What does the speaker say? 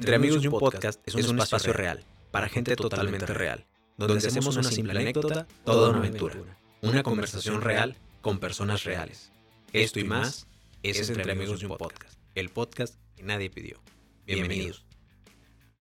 Entre Amigos de un Podcast es un espacio real, para gente totalmente real, donde hacemos una simple anécdota, toda una aventura, una conversación real con personas reales. Esto y más es Entre Amigos de un Podcast, el podcast que nadie pidió. Bienvenidos.